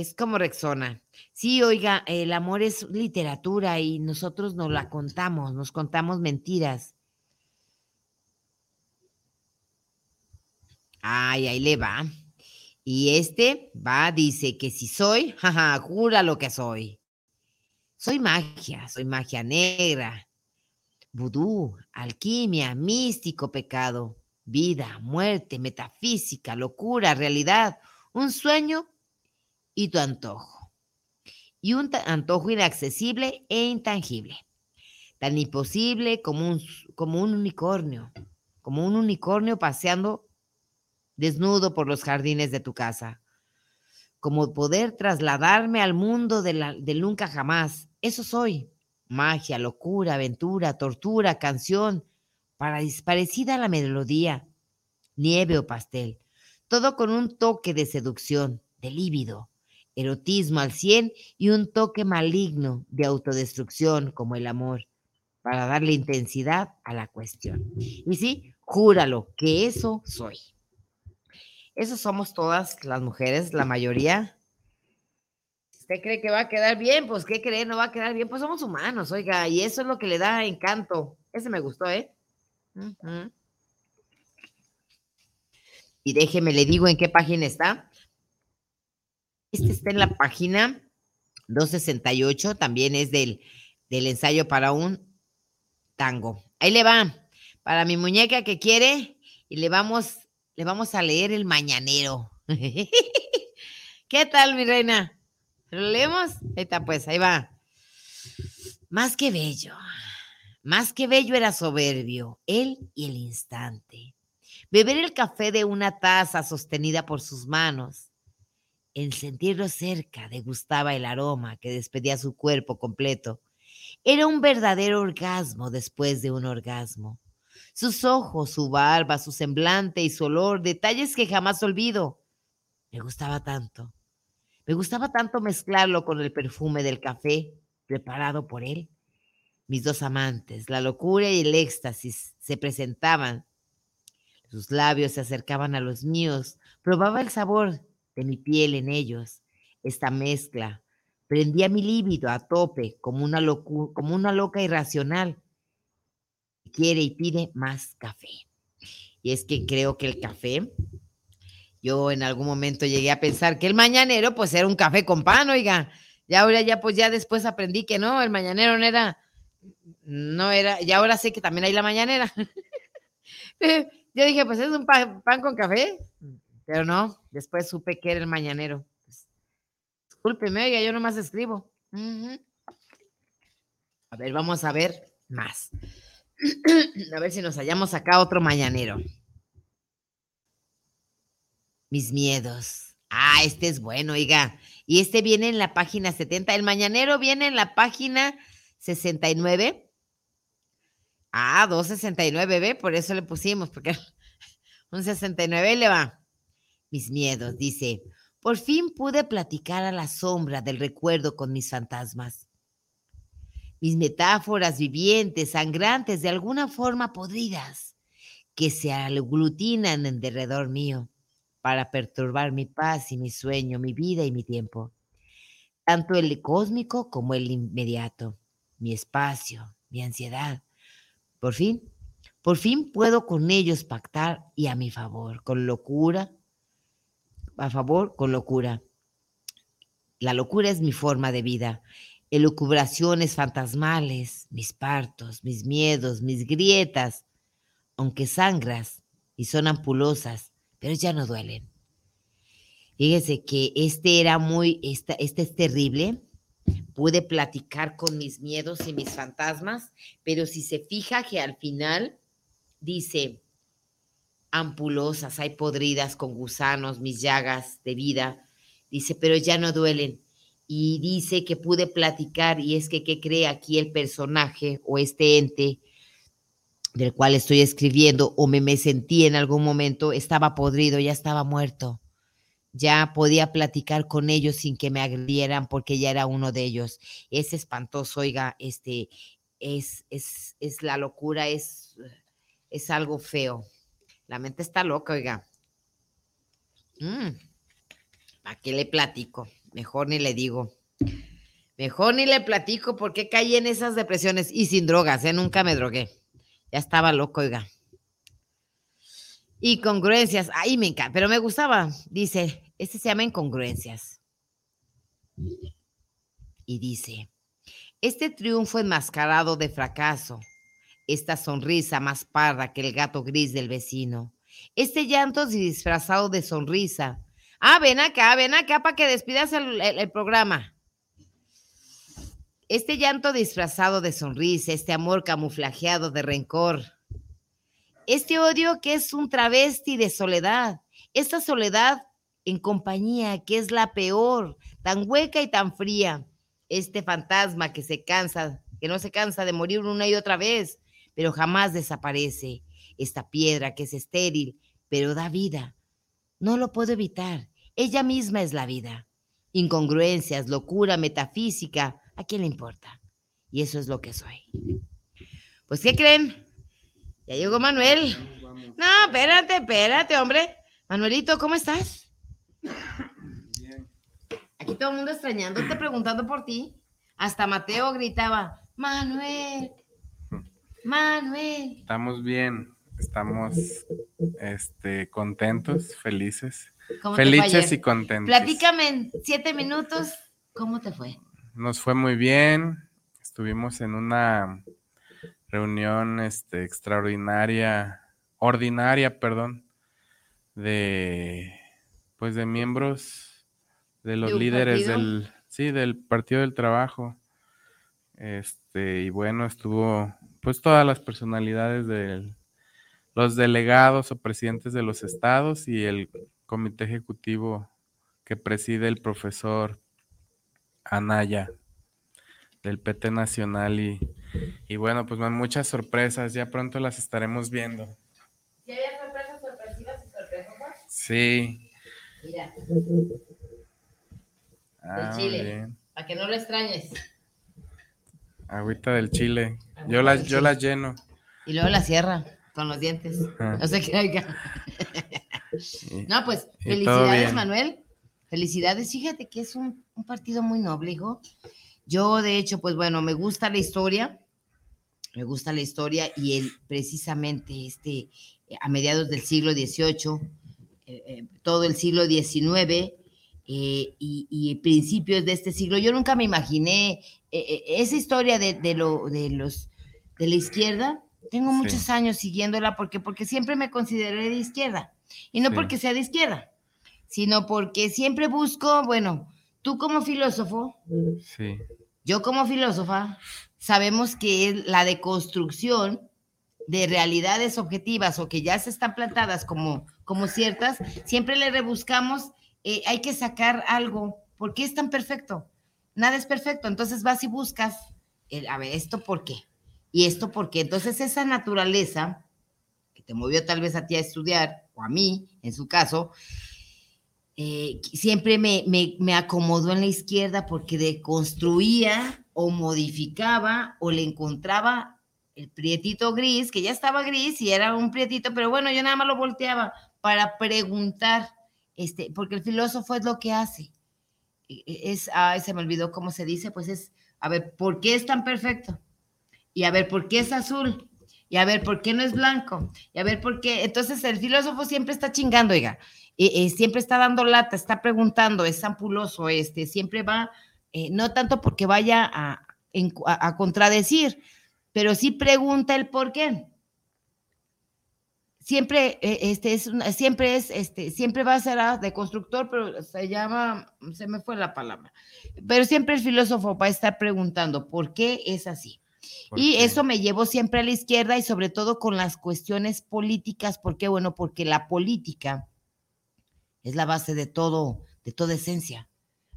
Es como Rexona. Sí, oiga, el amor es literatura y nosotros nos la contamos, nos contamos mentiras. Ay, ahí le va. Y este va, dice que si soy, jaja, jura lo que soy. Soy magia, soy magia negra, vudú, alquimia, místico pecado, vida, muerte, metafísica, locura, realidad, un sueño y tu antojo. Y un antojo inaccesible e intangible, tan imposible como un, como un unicornio, como un unicornio paseando desnudo por los jardines de tu casa, como poder trasladarme al mundo del nunca jamás. Eso soy. Magia, locura, aventura, tortura, canción, parecida a la melodía, nieve o pastel. Todo con un toque de seducción, de lívido, erotismo al cien y un toque maligno de autodestrucción como el amor, para darle intensidad a la cuestión. Y sí, júralo que eso soy. Eso somos todas las mujeres, la mayoría. ¿Usted cree que va a quedar bien? Pues, ¿qué cree? No va a quedar bien. Pues somos humanos, oiga, y eso es lo que le da encanto. Ese me gustó, ¿eh? Y déjeme, le digo en qué página está. Este está en la página 268, también es del, del ensayo para un tango. Ahí le va, para mi muñeca que quiere, y le vamos le vamos a leer el mañanero. ¿Qué tal, mi reina? ¿Lo leemos? Ahí está, pues, ahí va. Más que bello, más que bello era soberbio, él y el instante. Beber el café de una taza sostenida por sus manos. En sentirlo cerca, degustaba el aroma que despedía su cuerpo completo. Era un verdadero orgasmo después de un orgasmo sus ojos, su barba, su semblante y su olor, detalles que jamás olvido. Me gustaba tanto. Me gustaba tanto mezclarlo con el perfume del café preparado por él. Mis dos amantes, la locura y el éxtasis se presentaban. Sus labios se acercaban a los míos. Probaba el sabor de mi piel en ellos. Esta mezcla prendía mi líbido a tope como una, como una loca irracional quiere y pide más café. Y es que creo que el café, yo en algún momento llegué a pensar que el mañanero pues era un café con pan, oiga. Y ahora ya pues ya después aprendí que no, el mañanero no era, no era, y ahora sé que también hay la mañanera. yo dije, pues es un pan, con café, pero no, después supe que era el mañanero. Pues, discúlpeme, oiga, yo nomás escribo. A ver, vamos a ver más. a ver si nos hallamos acá otro mañanero. Mis miedos. Ah, este es bueno, oiga. Y este viene en la página 70. El mañanero viene en la página 69. Ah, 269, ¿ve? Por eso le pusimos, porque un 69 le va. Mis miedos, dice. Por fin pude platicar a la sombra del recuerdo con mis fantasmas mis metáforas vivientes, sangrantes, de alguna forma podridas, que se aglutinan en derredor mío para perturbar mi paz y mi sueño, mi vida y mi tiempo. Tanto el cósmico como el inmediato, mi espacio, mi ansiedad. Por fin, por fin puedo con ellos pactar y a mi favor, con locura, a favor, con locura. La locura es mi forma de vida elucubraciones fantasmales, mis partos, mis miedos, mis grietas, aunque sangras y son ampulosas, pero ya no duelen. Fíjese que este era muy, este, este es terrible. Pude platicar con mis miedos y mis fantasmas, pero si se fija que al final dice ampulosas, hay podridas con gusanos, mis llagas de vida, dice, pero ya no duelen y dice que pude platicar y es que, ¿qué cree aquí el personaje o este ente del cual estoy escribiendo o me, me sentí en algún momento, estaba podrido, ya estaba muerto. Ya podía platicar con ellos sin que me agredieran porque ya era uno de ellos. Es espantoso, oiga, este, es, es, es la locura, es, es algo feo. La mente está loca, oiga. Mm, ¿A qué le platico? Mejor ni le digo. Mejor ni le platico por qué caí en esas depresiones y sin drogas, ¿eh? Nunca me drogué. Ya estaba loco, oiga. Y congruencias, ahí me encanta, pero me gustaba. Dice, este se llama incongruencias. Y dice, este triunfo enmascarado de fracaso, esta sonrisa más parda que el gato gris del vecino, este llanto disfrazado de sonrisa. Ah, ven acá, ven acá para que despidas el programa. Este llanto disfrazado de sonrisa, este amor camuflajeado de rencor, este odio que es un travesti de soledad, esta soledad en compañía que es la peor, tan hueca y tan fría, este fantasma que se cansa, que no se cansa de morir una y otra vez, pero jamás desaparece, esta piedra que es estéril, pero da vida. No lo puedo evitar, ella misma es la vida. Incongruencias, locura, metafísica, ¿A quién le importa? Y eso es lo que soy. Pues, ¿qué creen? Ya llegó Manuel. No, espérate, espérate, hombre. Manuelito, ¿cómo estás? Bien. Aquí todo el mundo extrañándote, preguntando por ti. Hasta Mateo gritaba, Manuel, Manuel.
Estamos bien, estamos este, contentos, felices. Felices y contentos.
Platícame en siete minutos, ¿cómo te fue?
nos fue muy bien. Estuvimos en una reunión este, extraordinaria, ordinaria, perdón, de pues de miembros de los líderes del sí, del Partido del Trabajo. Este, y bueno, estuvo pues todas las personalidades de los delegados o presidentes de los estados y el comité ejecutivo que preside el profesor Anaya del PT Nacional y, y bueno, pues muchas sorpresas, ya pronto las estaremos viendo.
¿Sí había sorpresas, sorpresivas y sorpresas?
Sí.
Mira. Ah, chile, para que no lo extrañes.
Agüita del chile. yo las, yo las lleno.
Y luego la cierra con los dientes. No sé qué oiga. no, pues felicidades, Manuel. Felicidades. Fíjate que es un, un partido muy noble, hijo. Yo, de hecho, pues bueno, me gusta la historia, me gusta la historia y el, precisamente este, a mediados del siglo XVIII, eh, eh, todo el siglo XIX eh, y, principios de este siglo, yo nunca me imaginé esa historia de, lo, de, los, de la izquierda. Tengo muchos años siguiéndola porque, porque siempre me consideré de izquierda. Y no porque sea de izquierda, sino porque siempre busco, bueno, tú como filósofo, sí. yo como filósofa, sabemos que la deconstrucción de realidades objetivas o que ya se están plantadas como, como ciertas, siempre le rebuscamos, eh, hay que sacar algo, ¿por qué es tan perfecto? Nada es perfecto, entonces vas y buscas, a ver, ¿esto por qué? ¿Y esto por qué? Entonces esa naturaleza que te movió tal vez a ti a estudiar, o a mí, en su caso, eh, siempre me, me, acomodó en la izquierda porque deconstruía o modificaba o le encontraba el prietito gris, que ya estaba gris y era un prietito, pero bueno, yo nada más lo volteaba para preguntar, este, porque el filósofo es lo que hace. E, e, es, ay, se me olvidó cómo se dice, pues es, a ver, ¿por qué es tan perfecto? Y a ver, ¿por qué es azul? Y a ver, ¿por qué no es blanco? Y a ver, ¿por qué? Entonces el filósofo siempre está chingando, oiga. Eh, siempre está dando lata, está preguntando, es ampuloso, este, siempre va, eh, no tanto porque vaya a, a, contradecir, pero sí pregunta el por qué. Siempre, este, es siempre es, este, siempre va a ser de constructor, pero se llama, se me fue la palabra, pero siempre el filósofo va a estar preguntando por qué es así. Y eso me llevó siempre a la izquierda y sobre todo con las cuestiones políticas. ¿Por qué? Bueno, porque la política es la base de todo, de toda esencia.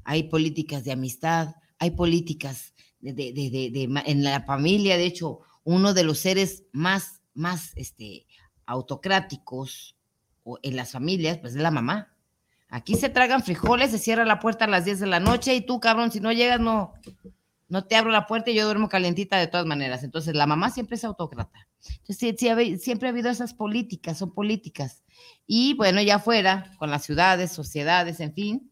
Hay políticas de amistad, hay políticas de, de, de, en la familia, de hecho, uno de los seres más, más este, autocráticos en las familias, pues es la mamá. Aquí se tragan frijoles, se cierra la puerta a las 10 de la noche y tú, cabrón, si no llegas, no, no te abro la puerta y yo duermo calientita de todas maneras. Entonces, la mamá siempre es autócrata. Entonces, siempre ha habido esas políticas, son políticas. Y bueno, ya fuera, con las ciudades, sociedades, en fin,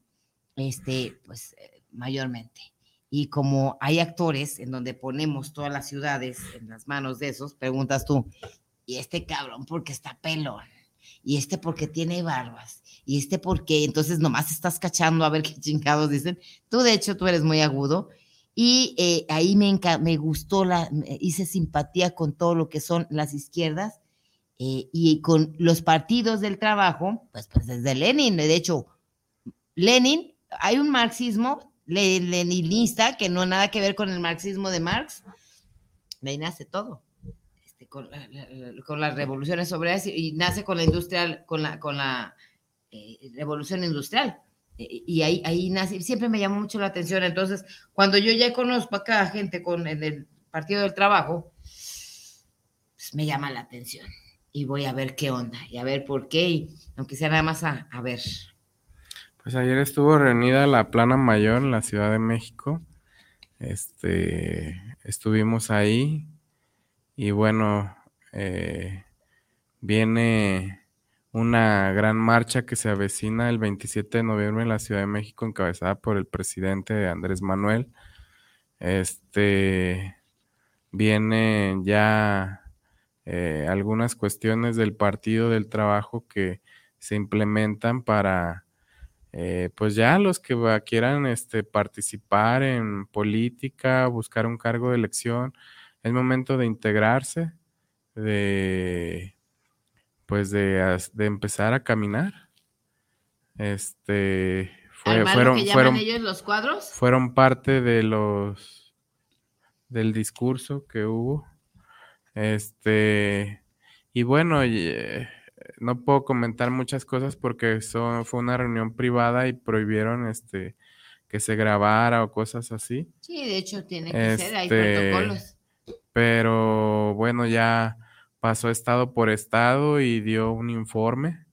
este, pues eh, mayormente. Y como hay actores en donde ponemos todas las ciudades en las manos de esos, preguntas tú, y este cabrón porque está pelón, y este porque tiene barbas, y este porque entonces nomás estás cachando a ver qué chingados dicen. Tú, de hecho, tú eres muy agudo. Y eh, ahí me, me gustó, la, hice simpatía con todo lo que son las izquierdas eh, y con los partidos del trabajo, pues, pues desde Lenin, de hecho, Lenin, hay un marxismo leninista que no nada que ver con el marxismo de Marx, ahí nace todo con, las revoluciones obreras y, nace con la industrial, con la, con la eh, revolución industrial. E, y ahí, ahí nace, siempre me llamó mucho la atención. Entonces, cuando yo ya conozco acá gente con en el Partido del Trabajo, pues me llama la atención. Y voy a ver qué onda, y a ver por qué, y aunque sea nada más a, a ver.
Pues ayer estuvo reunida la plana mayor en la Ciudad de México. Este, estuvimos ahí, y bueno, eh, viene una gran marcha que se avecina el 27 de noviembre en la Ciudad de México, encabezada por el presidente Andrés Manuel. Este vienen ya eh, algunas cuestiones del Partido del Trabajo que se implementan para, eh, pues ya los que quieran este, participar en política, buscar un cargo de elección, es momento de integrarse, de pues de, empezar a caminar. Este
fueron, fueron ellos los cuadros.
Fueron parte de los del discurso que hubo. Este y bueno, eh, no puedo comentar muchas cosas porque son, fue una reunión privada y prohibieron este que se grabara o cosas así.
Sí, de hecho tiene que ser, hay este, protocolos
pero bueno, ya pasó estado por estado y dio un informe.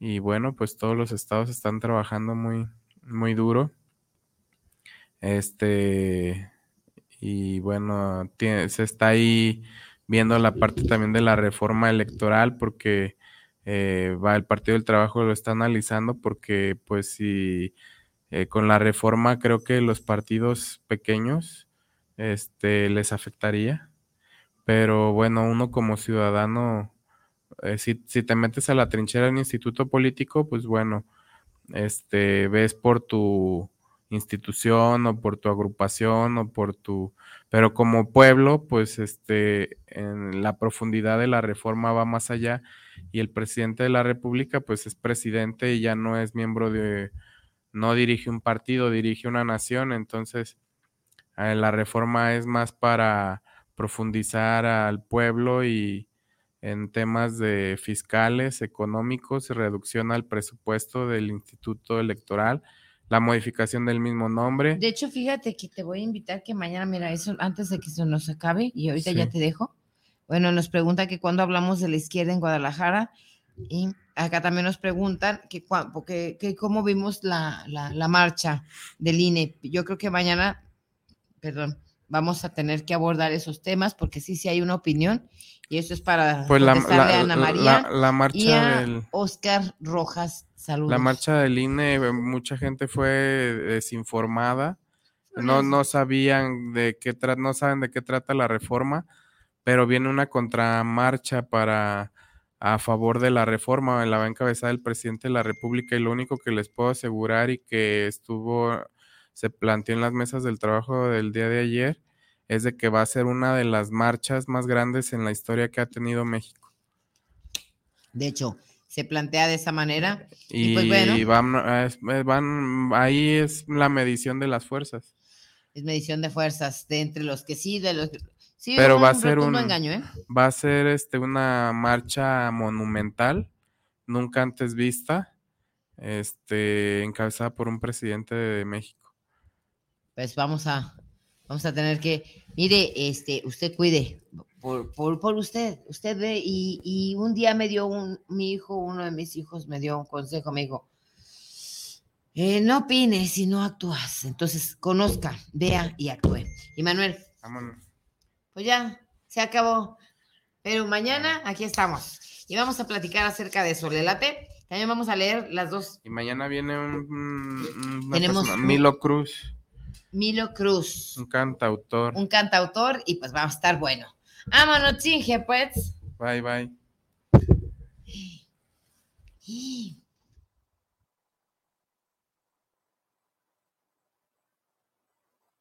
Y bueno, pues todos los estados están trabajando muy, muy duro. Este, y bueno, se está ahí viendo la parte también de la reforma electoral porque eh, va el Partido del Trabajo lo está analizando porque pues si eh, con la reforma creo que los partidos pequeños este, les afectaría. Pero bueno, uno como ciudadano, eh, si, te metes a la trinchera del instituto político, pues bueno, este, ves por tu institución o por tu agrupación o por tu, pero como pueblo, pues este, en la profundidad de la reforma va más allá y el presidente de la República, pues es presidente y ya no es miembro de, no dirige un partido, dirige una nación, entonces la reforma es más para profundizar al pueblo y en temas de fiscales, económicos y reducción al presupuesto del Instituto Electoral, la modificación del mismo nombre.
De hecho, fíjate que te voy a invitar que mañana, mira, eso antes de que se nos acabe, y ahorita ya te dejo. Bueno, nos pregunta que cuando hablamos de la izquierda en Guadalajara, y acá también nos preguntan que, que cómo vimos la, la, la marcha del INE. Yo creo que mañana perdón, vamos a tener que abordar esos temas porque sí, sí hay una opinión y eso es para
pues la, Ana María la, marcha
y a Oscar Rojas. Saludos.
La marcha del INE, mucha gente fue desinformada, no, no sabían de qué no saben de qué trata la reforma, pero viene una contramarcha para a favor de la reforma, la va a encabezar el presidente de la República y lo único que les puedo asegurar y que estuvo se planteó en las mesas del trabajo del día de ayer es de que va a ser una de las marchas más grandes en la historia que ha tenido México.
De hecho, se plantea de esa manera.
Y, pues van, ahí es la medición de las fuerzas.
Es medición de fuerzas, de entre los que sí, de los que... Sí,
Pero va a ser un engaño, ¿eh? va a ser este una marcha monumental, nunca antes vista, este, encabezada por un presidente de México
pues vamos a, vamos a tener que, mire, este, usted cuide, por, por, usted, usted ve, y, un día me dio un, mi hijo, uno de mis hijos me dio un consejo, me dijo, Eh, no opines si no actúas. Entonces, conozca, vea y actúe. Y Manuel,
Vámonos.
pues ya, se acabó. Pero mañana aquí estamos. Y vamos a platicar acerca de Solelate. También vamos a leer las dos.
Y mañana viene un, un-
Tenemos
Milo Cruz,
Milo Cruz,
un cantautor.
un cantautor, y pues va a estar bueno. Vámonos, chinge, pues.
Bye, bye.
Y